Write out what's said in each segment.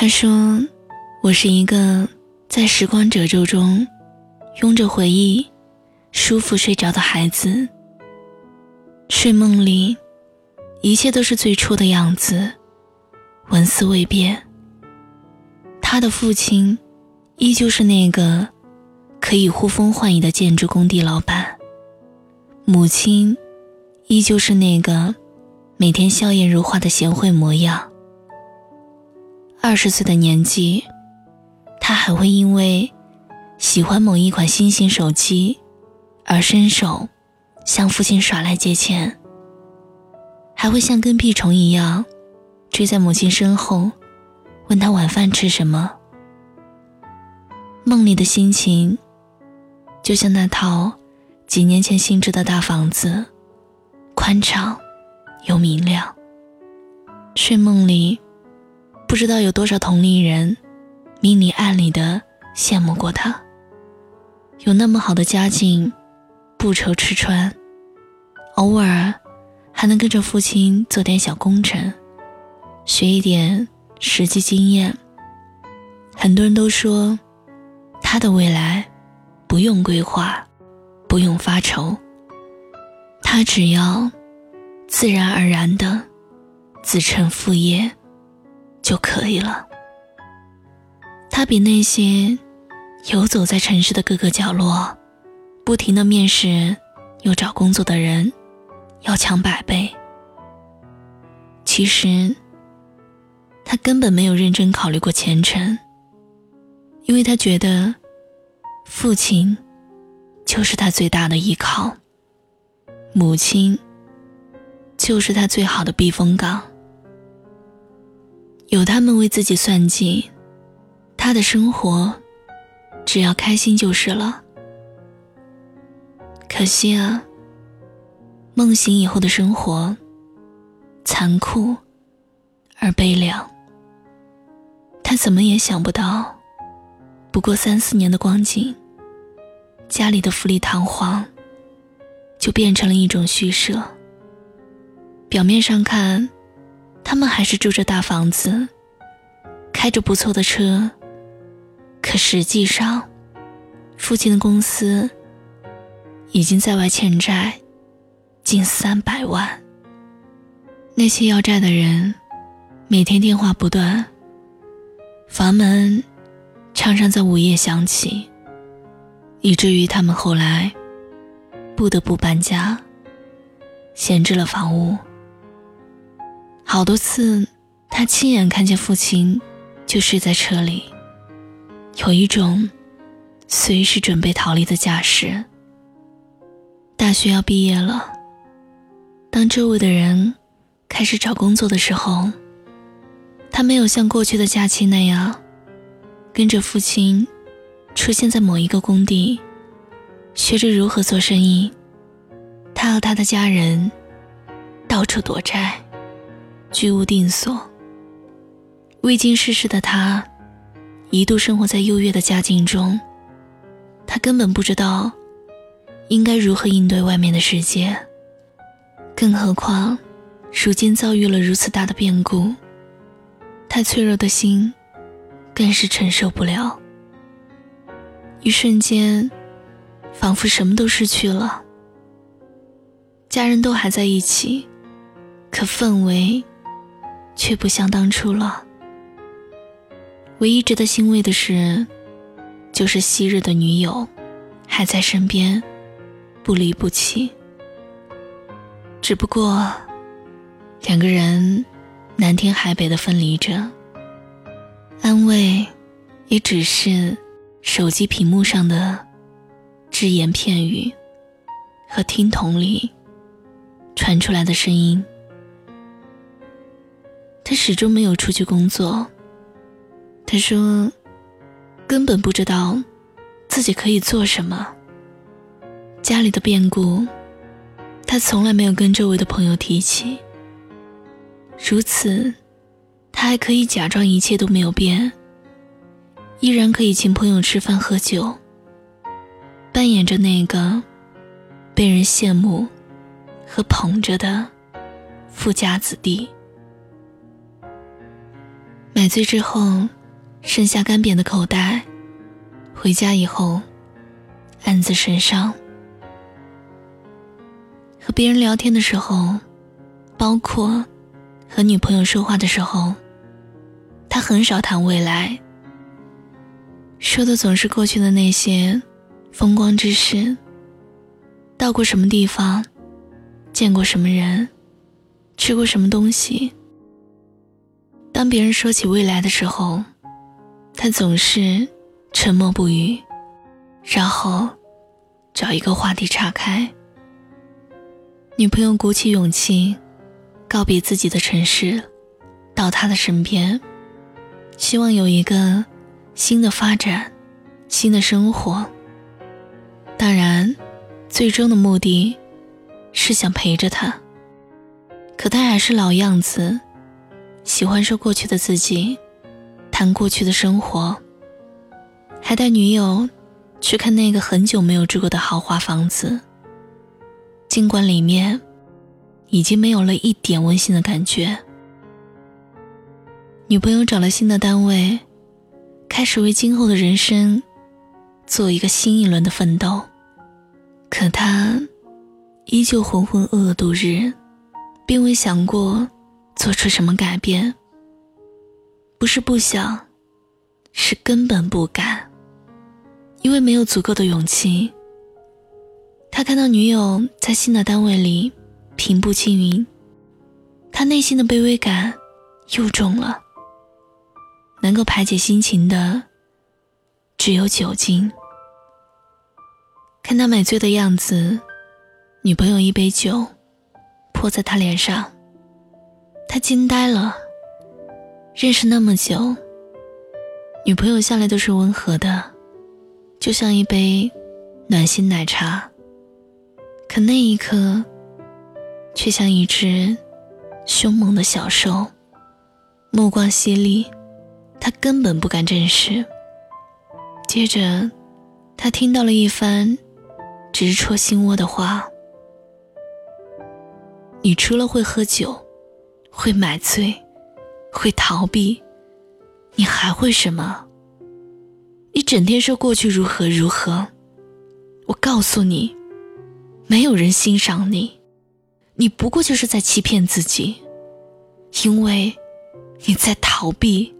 他说：“我是一个在时光褶皱中拥着回忆舒服睡着的孩子。睡梦里，一切都是最初的样子，纹丝未变。他的父亲依旧是那个可以呼风唤雨的建筑工地老板，母亲依旧是那个每天笑颜如花的贤惠模样。”二十岁的年纪，他还会因为喜欢某一款新型手机而伸手向父亲耍赖借钱，还会像跟屁虫一样追在母亲身后，问他晚饭吃什么。梦里的心情，就像那套几年前新置的大房子，宽敞又明亮。睡梦里。不知道有多少同龄人，明里暗里的羡慕过他。有那么好的家境，不愁吃穿，偶尔还能跟着父亲做点小工程，学一点实际经验。很多人都说，他的未来不用规划，不用发愁，他只要自然而然的子承父业。就可以了。他比那些游走在城市的各个角落，不停的面试又找工作的人要强百倍。其实，他根本没有认真考虑过前程，因为他觉得父亲就是他最大的依靠，母亲就是他最好的避风港。有他们为自己算计，他的生活只要开心就是了。可惜啊，梦醒以后的生活残酷而悲凉。他怎么也想不到，不过三四年的光景，家里的富丽堂皇就变成了一种虚设。表面上看。他们还是住着大房子，开着不错的车，可实际上，父亲的公司已经在外欠债近三百万。那些要债的人每天电话不断，房门常常在午夜响起，以至于他们后来不得不搬家，闲置了房屋。好多次，他亲眼看见父亲就睡在车里，有一种随时准备逃离的架势。大学要毕业了，当周围的人开始找工作的时候，他没有像过去的假期那样跟着父亲出现在某一个工地，学着如何做生意。他和他的家人到处躲债。居无定所。未经世事的他，一度生活在优越的家境中。他根本不知道应该如何应对外面的世界。更何况，如今遭遇了如此大的变故，太脆弱的心更是承受不了。一瞬间，仿佛什么都失去了。家人都还在一起，可氛围……却不像当初了。唯一值得欣慰的是，就是昔日的女友还在身边，不离不弃。只不过，两个人南天海北的分离着，安慰也只是手机屏幕上的只言片语和听筒里传出来的声音。他始终没有出去工作。他说：“根本不知道自己可以做什么。家里的变故，他从来没有跟周围的朋友提起。如此，他还可以假装一切都没有变，依然可以请朋友吃饭喝酒，扮演着那个被人羡慕和捧着的富家子弟。”买醉之后，剩下干瘪的口袋，回家以后，暗自神伤。和别人聊天的时候，包括和女朋友说话的时候，他很少谈未来，说的总是过去的那些风光之事，到过什么地方，见过什么人，吃过什么东西。当别人说起未来的时候，他总是沉默不语，然后找一个话题岔开。女朋友鼓起勇气，告别自己的城市，到他的身边，希望有一个新的发展，新的生活。当然，最终的目的是想陪着他。可他还是老样子，喜欢说过去的自己，谈过去的生活，还带女友去看那个很久没有住过的豪华房子。尽管里面已经没有了一点温馨的感觉，女朋友找了新的单位，开始为今后的人生做一个新一轮的奋斗，可他依旧浑浑噩噩度日，并未想过做出什么改变。不是不想，是根本不敢，因为没有足够的勇气。他看到女友在新的单位里平步青云，他内心的卑微感又重了。能够排解心情的只有酒精。看他买醉的样子，女朋友一杯酒泼在他脸上，他惊呆了。认识那么久，女朋友向来都是温和的，就像一杯暖心奶茶。可那一刻，却像一只凶猛的小兽，目光犀利，他根本不敢正视。接着，他听到了一番直戳心窝的话：“你除了会喝酒，会买醉，会逃避，你还会什么？你整天说过去如何如何，我告诉你。”没有人欣赏你，你不过就是在欺骗自己，因为你在逃避。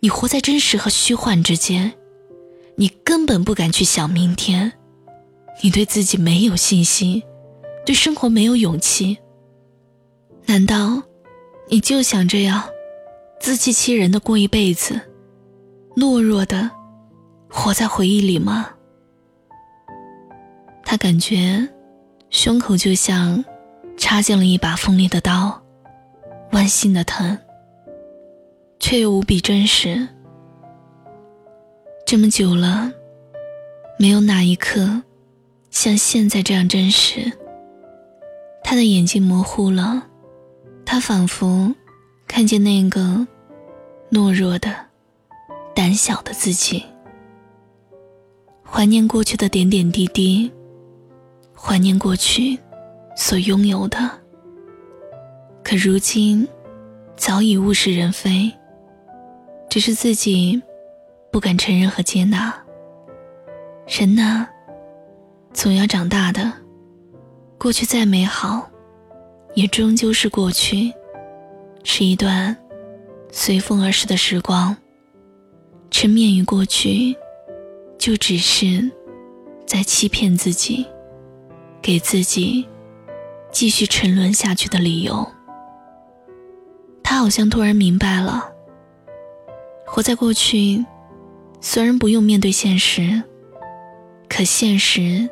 你活在真实和虚幻之间，你根本不敢去想明天，你对自己没有信心，对生活没有勇气。难道你就想这样自欺欺人的过一辈子，懦弱的活在回忆里吗？他感觉胸口就像插进了一把锋利的刀，剜心的疼，却又无比真实。这么久了，没有哪一刻像现在这样真实。他的眼睛模糊了，他仿佛看见那个懦弱的、胆小的自己，怀念过去的点点滴滴。怀念过去所拥有的，可如今早已物是人非，只是自己不敢承认和接纳。人呐，总要长大的。过去再美好，也终究是过去，是一段随风而逝的时光。沉湎于过去，就只是在欺骗自己。给自己继续沉沦下去的理由。他好像突然明白了，活在过去，虽然不用面对现实，可现实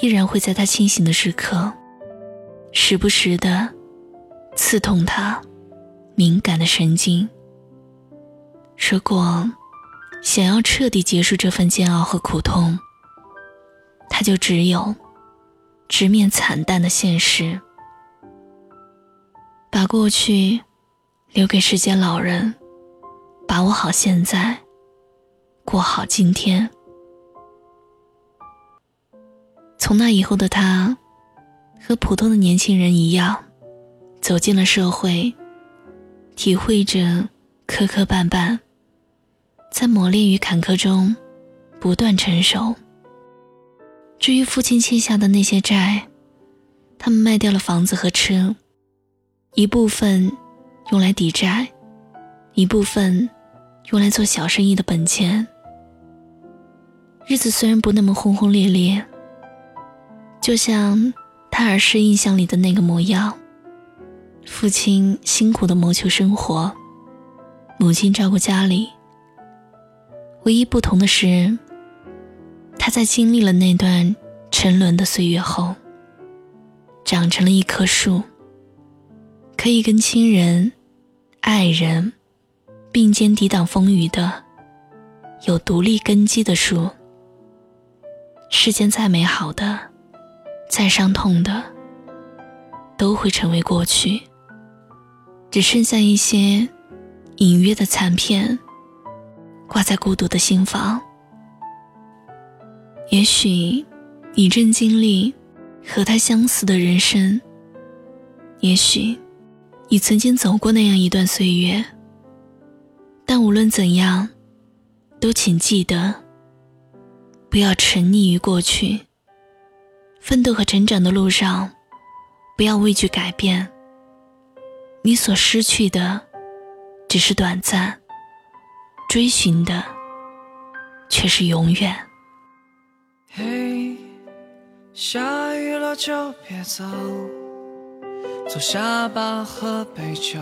依然会在他清醒的时刻，时不时的刺痛他敏感的神经。如果想要彻底结束这份煎熬和苦痛，他就只有。直面惨淡的现实，把过去留给世间老人，把握好现在，过好今天。从那以后的他，和普通的年轻人一样，走进了社会，体会着磕磕绊绊，在磨练与坎坷中不断成熟。至于父亲欠下的那些债，他们卖掉了房子和车，一部分用来抵债，一部分用来做小生意的本钱。日子虽然不那么轰轰烈烈，就像他儿时印象里的那个模样，父亲辛苦的谋求生活。母亲照顾家里，唯一不同的是，他在经历了那段沉沦的岁月后，长成了一棵树，可以跟亲人、爱人并肩抵挡风雨的，有独立根基的树。世间再美好的，再伤痛的，都会成为过去，只剩下一些。隐约的残片，挂在孤独的心房。也许你正经历和他相似的人生，也许你曾经走过那样一段岁月。但无论怎样，都请记得，不要沉溺于过去。奋斗和成长的路上，不要畏惧改变。你所失去的。只是短暂，追寻的却是永远。嘿，下雨了就别走，坐下吧，喝杯酒，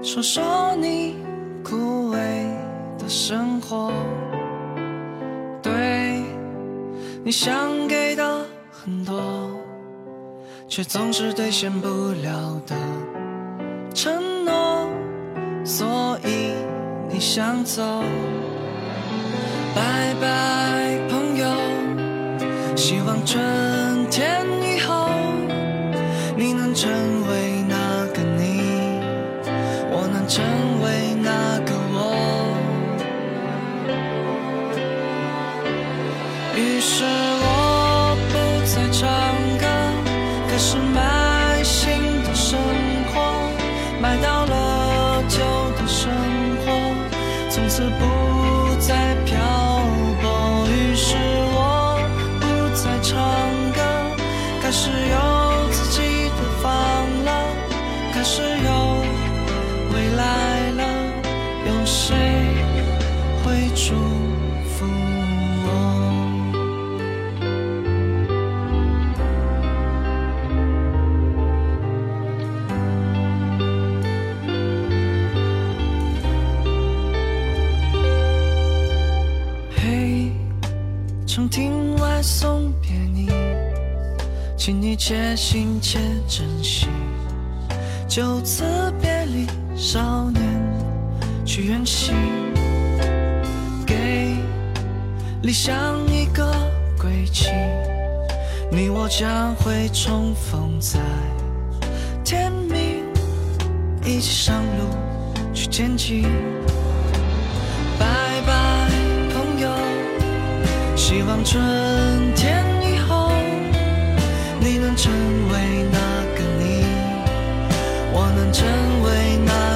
说说你枯萎的生活。对你想给的很多，却总是兑现不了的承诺所以你想走，拜拜朋友。希望春天以后，你能成为那个你，我能成只有未来了，有谁会祝福我？嘿，长亭外送别你，请你且行且珍惜。就此别离，少年去远行，给理想一个归期，你我将会重逢在天明，一起上路去前进。拜拜，朋友，希望春天以后。你能成为那，能成为那